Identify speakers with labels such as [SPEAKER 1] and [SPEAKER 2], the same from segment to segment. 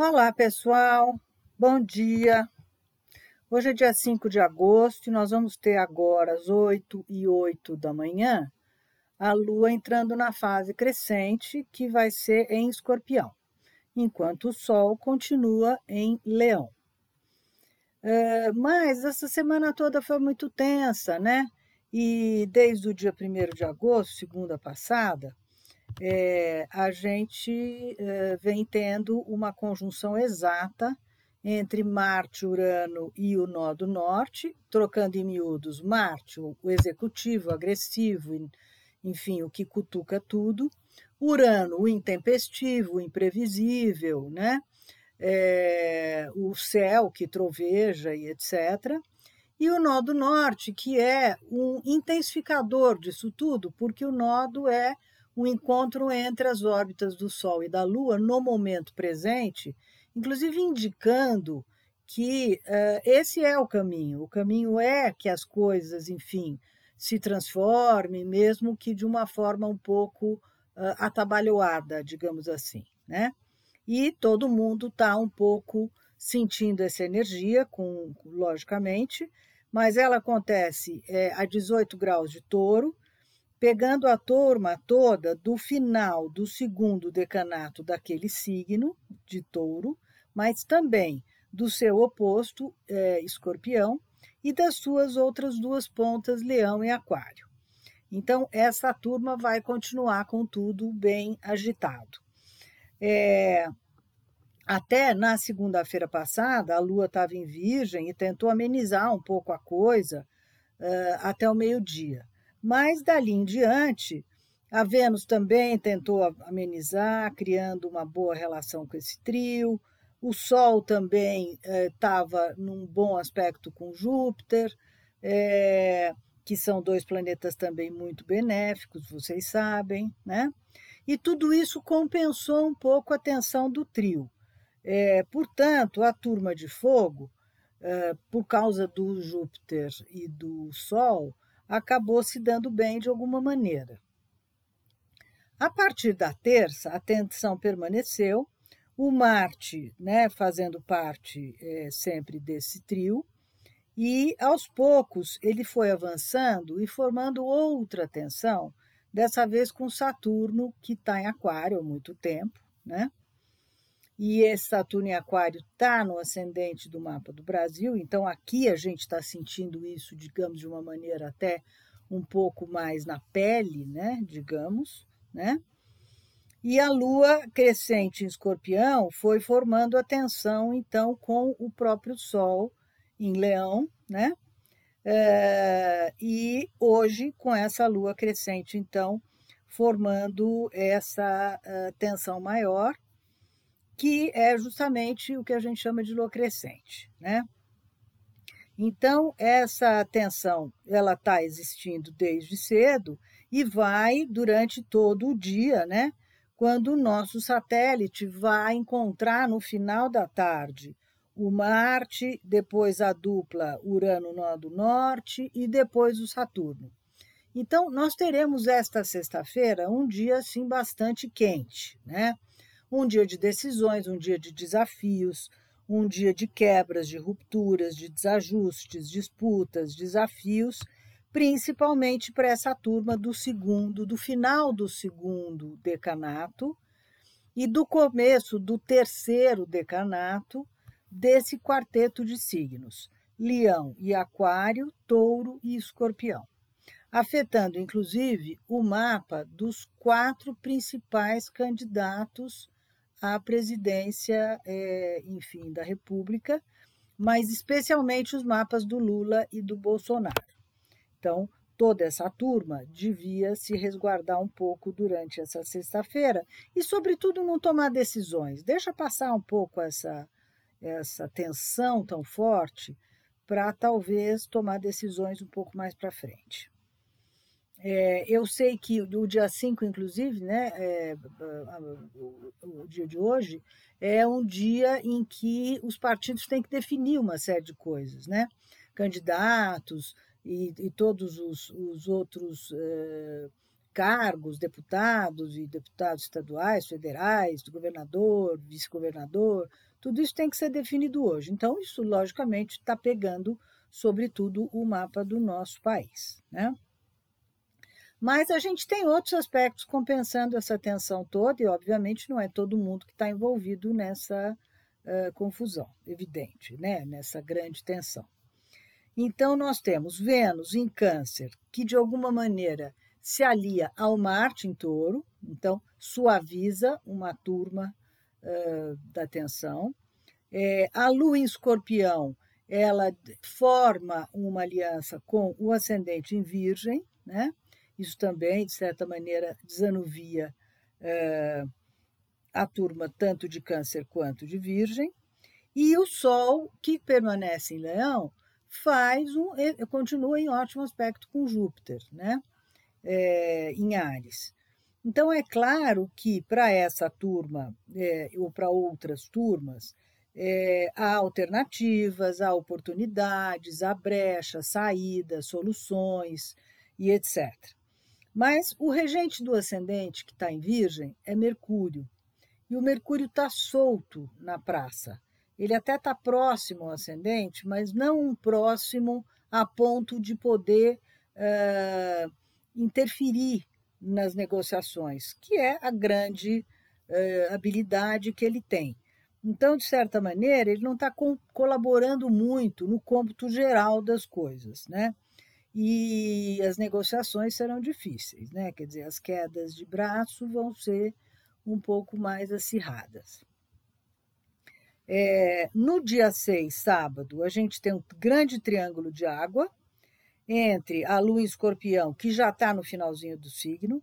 [SPEAKER 1] Olá, pessoal. Bom dia. Hoje é dia 5 de agosto e nós vamos ter agora, às 8 e 8 da manhã, a Lua entrando na fase crescente, que vai ser em escorpião, enquanto o Sol continua em leão. É, mas essa semana toda foi muito tensa, né? E desde o dia 1 de agosto, segunda passada, é, a gente é, vem tendo uma conjunção exata entre Marte, Urano e o nó do norte, trocando em miúdos Marte, o executivo, agressivo, enfim, o que cutuca tudo, Urano, o intempestivo, o imprevisível, né? É, o céu que troveja e etc. E o nó do norte, que é um intensificador disso tudo, porque o nodo é o encontro entre as órbitas do Sol e da Lua no momento presente, inclusive indicando que uh, esse é o caminho. O caminho é que as coisas, enfim, se transformem, mesmo que de uma forma um pouco uh, atabalhoada, digamos assim, né? E todo mundo está um pouco sentindo essa energia, com, logicamente, mas ela acontece é, a 18 graus de touro, pegando a turma toda do final do segundo decanato daquele signo de touro, mas também do seu oposto, é, escorpião, e das suas outras duas pontas, leão e aquário. Então, essa turma vai continuar com tudo bem agitado. É, até na segunda-feira passada, a lua estava em Virgem e tentou amenizar um pouco a coisa uh, até o meio-dia. Mas dali em diante, a Vênus também tentou amenizar, criando uma boa relação com esse trio. O Sol também estava eh, num bom aspecto com Júpiter, eh, que são dois planetas também muito benéficos, vocês sabem, né? E tudo isso compensou um pouco a tensão do trio. Eh, portanto, a turma de fogo, por causa do Júpiter e do Sol, acabou se dando bem de alguma maneira. A partir da terça, a tensão permaneceu, o Marte né, fazendo parte é, sempre desse trio, e aos poucos ele foi avançando e formando outra tensão, dessa vez com Saturno, que está em Aquário há muito tempo, né? E esse Saturno em Aquário está no ascendente do mapa do Brasil, então aqui a gente está sentindo isso, digamos, de uma maneira até um pouco mais na pele, né, digamos, né? E a lua crescente em escorpião foi formando a tensão, então, com o próprio Sol em leão, né? É, e hoje, com essa lua crescente, então, formando essa uh, tensão maior, que é justamente o que a gente chama de lua crescente, né? Então essa tensão ela está existindo desde cedo e vai durante todo o dia, né? Quando o nosso satélite vai encontrar no final da tarde o Marte, depois a dupla Urano do Norte e depois o Saturno. Então, nós teremos esta sexta-feira um dia assim bastante quente, né? Um dia de decisões, um dia de desafios, um dia de quebras, de rupturas, de desajustes, disputas, desafios, principalmente para essa turma do segundo, do final do segundo decanato e do começo do terceiro decanato desse quarteto de signos: Leão e Aquário, Touro e Escorpião afetando inclusive o mapa dos quatro principais candidatos à presidência, é, enfim, da República, mas especialmente os mapas do Lula e do Bolsonaro. Então, toda essa turma devia se resguardar um pouco durante essa sexta-feira e, sobretudo, não tomar decisões. Deixa passar um pouco essa, essa tensão tão forte para talvez tomar decisões um pouco mais para frente. É, eu sei que o dia 5, inclusive, né, é, o, o, dia de hoje, é um dia em que os partidos têm que definir uma série de coisas, né? Candidatos e, e todos os, os outros é, cargos, deputados e deputados estaduais, federais, do governador, vice-governador, tudo isso tem que ser definido hoje. Então, isso, logicamente, está pegando, sobretudo, o mapa do nosso país. Né? Mas a gente tem outros aspectos compensando essa tensão toda, e, obviamente, não é todo mundo que está envolvido nessa uh, confusão, evidente, né? nessa grande tensão. Então, nós temos Vênus em Câncer, que de alguma maneira se alia ao Marte em Touro, então suaviza uma turma uh, da tensão. É, a Lua em Escorpião, ela forma uma aliança com o ascendente em Virgem, né? Isso também, de certa maneira, desanuvia uh, a turma tanto de Câncer quanto de Virgem. E o Sol, que permanece em Leão, faz um, continua em ótimo aspecto com Júpiter, né? É, em Ares. Então, é claro que para essa turma, é, ou para outras turmas, é, há alternativas, há oportunidades, há brechas, saídas, soluções e etc. Mas o regente do ascendente, que está em Virgem, é Mercúrio. E o Mercúrio está solto na praça. Ele até está próximo ao ascendente, mas não próximo a ponto de poder uh, interferir nas negociações, que é a grande uh, habilidade que ele tem. Então, de certa maneira, ele não está colaborando muito no cômputo geral das coisas, né? E as negociações serão difíceis, né? Quer dizer, as quedas de braço vão ser um pouco mais acirradas. É, no dia 6, sábado, a gente tem um grande triângulo de água entre a Lua em Escorpião, que já está no finalzinho do signo,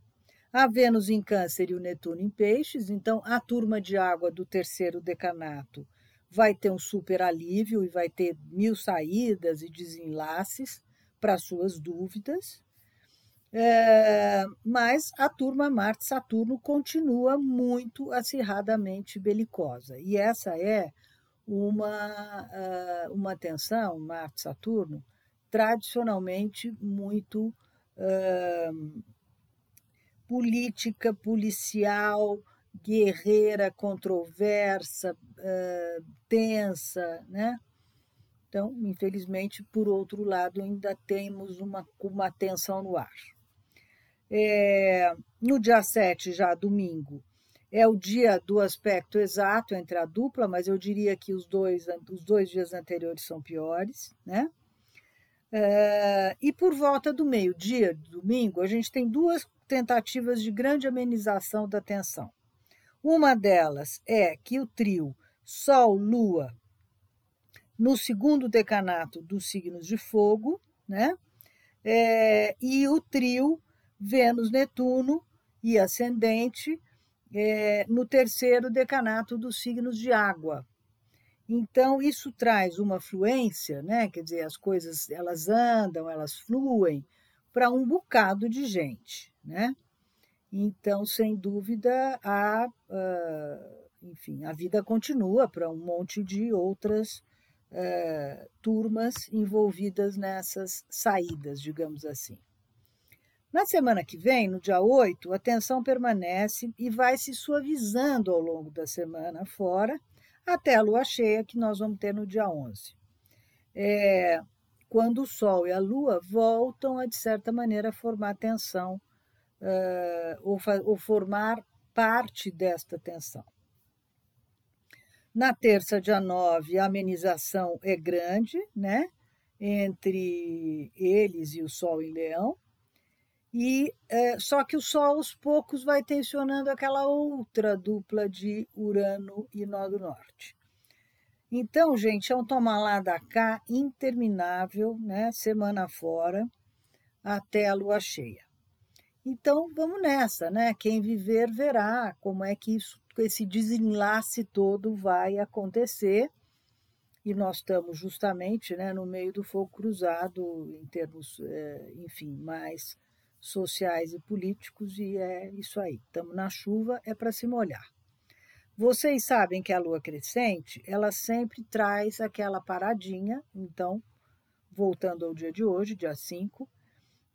[SPEAKER 1] a Vênus em Câncer e o Netuno em Peixes. Então, a turma de água do terceiro decanato vai ter um super alívio e vai ter mil saídas e desenlaces para suas dúvidas. É, mas a turma Marte-Saturno continua muito acirradamente belicosa. E essa é uma, uh, uma tensão, Marte-Saturno, tradicionalmente muito uh, política, policial, guerreira, controversa, uh, tensa, né? Então, infelizmente, por outro lado, ainda temos uma, uma tensão no ar. É, no dia 7, já domingo, é o dia do aspecto exato entre a dupla, mas eu diria que os dois, os dois dias anteriores são piores, né? É, e por volta do meio-dia, domingo, a gente tem duas tentativas de grande amenização da tensão. Uma delas é que o trio Sol-Lua, no segundo decanato dos signos de fogo, né? É, e o trio Vênus-Netuno e ascendente é, no terceiro decanato dos signos de água. Então, isso traz uma fluência, né? quer dizer, as coisas elas andam, elas fluem para um bocado de gente. Né? Então, sem dúvida, a, uh, enfim, a vida continua para um monte de outras uh, turmas envolvidas nessas saídas, digamos assim. Na semana que vem, no dia 8, a tensão permanece e vai se suavizando ao longo da semana fora, até a lua cheia, que nós vamos ter no dia 11. É, quando o Sol e a Lua voltam a, de certa maneira, formar tensão uh, ou, ou formar parte desta tensão. Na terça, dia 9, a amenização é grande, né? Entre eles e o Sol em Leão. E é, só que o Sol aos poucos vai tensionando aquela outra dupla de Urano e Nó do Norte. Então, gente, é um tomar lá da cá interminável, né? Semana fora, até a lua cheia. Então, vamos nessa, né? Quem viver verá como é que isso, esse desenlace todo vai acontecer. E nós estamos justamente né, no meio do fogo cruzado, em termos, é, enfim, mais sociais e políticos, e é isso aí. Estamos na chuva, é para se molhar. Vocês sabem que a lua crescente, ela sempre traz aquela paradinha, então, voltando ao dia de hoje, dia 5,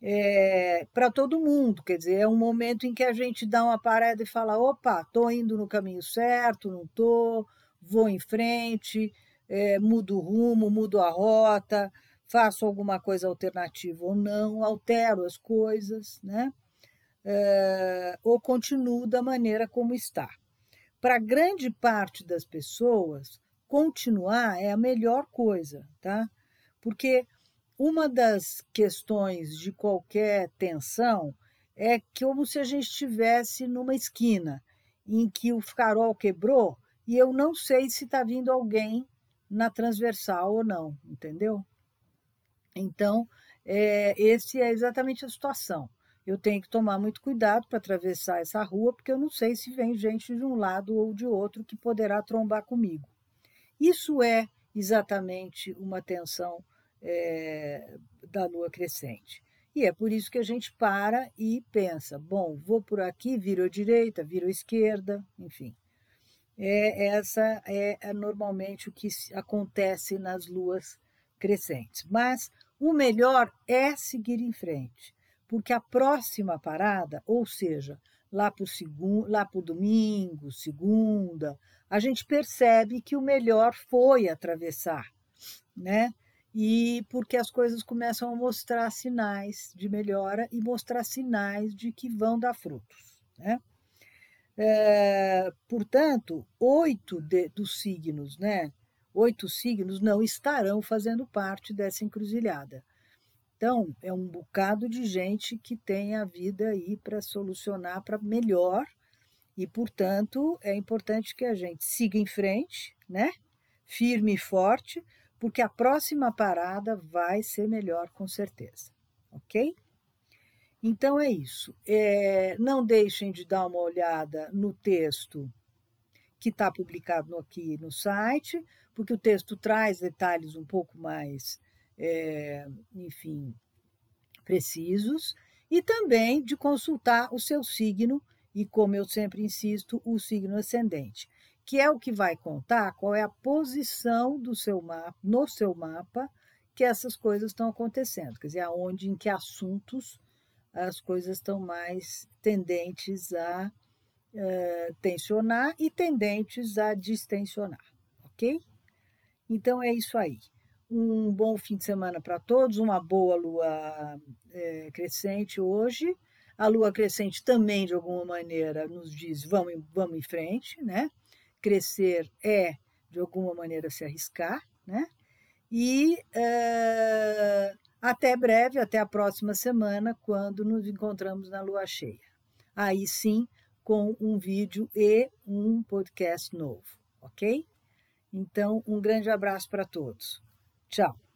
[SPEAKER 1] é, para todo mundo. Quer dizer, é um momento em que a gente dá uma parada e fala: opa, estou indo no caminho certo, não estou, vou em frente, é, mudo o rumo, mudo a rota, faço alguma coisa alternativa ou não, altero as coisas, né? É, ou continuo da maneira como está. Para grande parte das pessoas, continuar é a melhor coisa, tá? Porque uma das questões de qualquer tensão é como se a gente estivesse numa esquina em que o farol quebrou e eu não sei se está vindo alguém na transversal ou não, entendeu? Então, é, esse é exatamente a situação. Eu tenho que tomar muito cuidado para atravessar essa rua, porque eu não sei se vem gente de um lado ou de outro que poderá trombar comigo. Isso é exatamente uma tensão é, da lua crescente. E é por isso que a gente para e pensa: bom, vou por aqui, viro à direita, viro à esquerda, enfim. É, essa é, é normalmente o que acontece nas luas crescentes. Mas o melhor é seguir em frente, porque a próxima parada, ou seja, lá para o domingo, segunda, a gente percebe que o melhor foi atravessar, né? E porque as coisas começam a mostrar sinais de melhora e mostrar sinais de que vão dar frutos. Né? É, portanto, oito de, dos signos, né? Oito signos não estarão fazendo parte dessa encruzilhada. Então, é um bocado de gente que tem a vida aí para solucionar para melhor, e, portanto, é importante que a gente siga em frente, né? Firme e forte, porque a próxima parada vai ser melhor com certeza, ok? Então é isso. É, não deixem de dar uma olhada no texto que está publicado aqui no site, porque o texto traz detalhes um pouco mais, é, enfim, precisos, e também de consultar o seu signo e, como eu sempre insisto, o signo ascendente que é o que vai contar qual é a posição do seu mapa, no seu mapa, que essas coisas estão acontecendo, quer dizer, aonde, em que assuntos as coisas estão mais tendentes a uh, tensionar e tendentes a distensionar, ok? Então é isso aí. Um bom fim de semana para todos, uma boa lua é, crescente hoje. A lua crescente também, de alguma maneira, nos diz: vamos, vamos em frente, né? Crescer é, de alguma maneira, se arriscar, né? E uh, até breve, até a próxima semana, quando nos encontramos na lua cheia. Aí sim, com um vídeo e um podcast novo, ok? Então, um grande abraço para todos. Tchau.